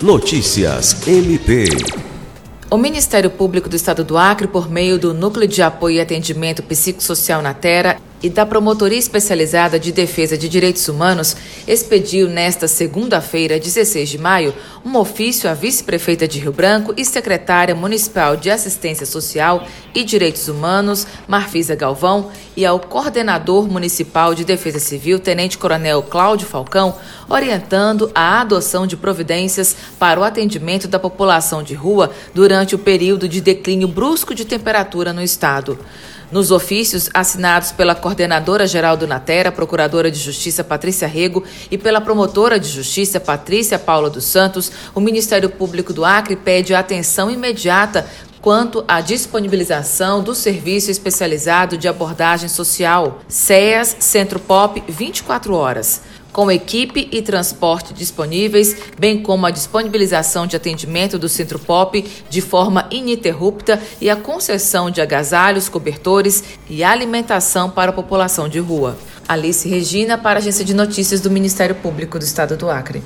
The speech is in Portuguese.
Notícias MP. O Ministério Público do Estado do Acre, por meio do Núcleo de Apoio e Atendimento Psicossocial na Terra, e da Promotoria Especializada de Defesa de Direitos Humanos expediu nesta segunda-feira, 16 de maio, um ofício à vice-prefeita de Rio Branco e secretária municipal de Assistência Social e Direitos Humanos, Marfisa Galvão, e ao coordenador municipal de Defesa Civil, Tenente Coronel Cláudio Falcão, orientando a adoção de providências para o atendimento da população de rua durante o período de declínio brusco de temperatura no estado. Nos ofícios assinados pela coordenadora geral do Natera, procuradora de Justiça Patrícia Rego, e pela promotora de Justiça Patrícia Paula dos Santos, o Ministério Público do Acre pede atenção imediata quanto à disponibilização do Serviço Especializado de Abordagem Social, CEAS Centro Pop 24 horas, com equipe e transporte disponíveis, bem como a disponibilização de atendimento do Centro Pop de forma ininterrupta e a concessão de agasalhos, cobertores e alimentação para a população de rua. Alice Regina, para a Agência de Notícias do Ministério Público do Estado do Acre.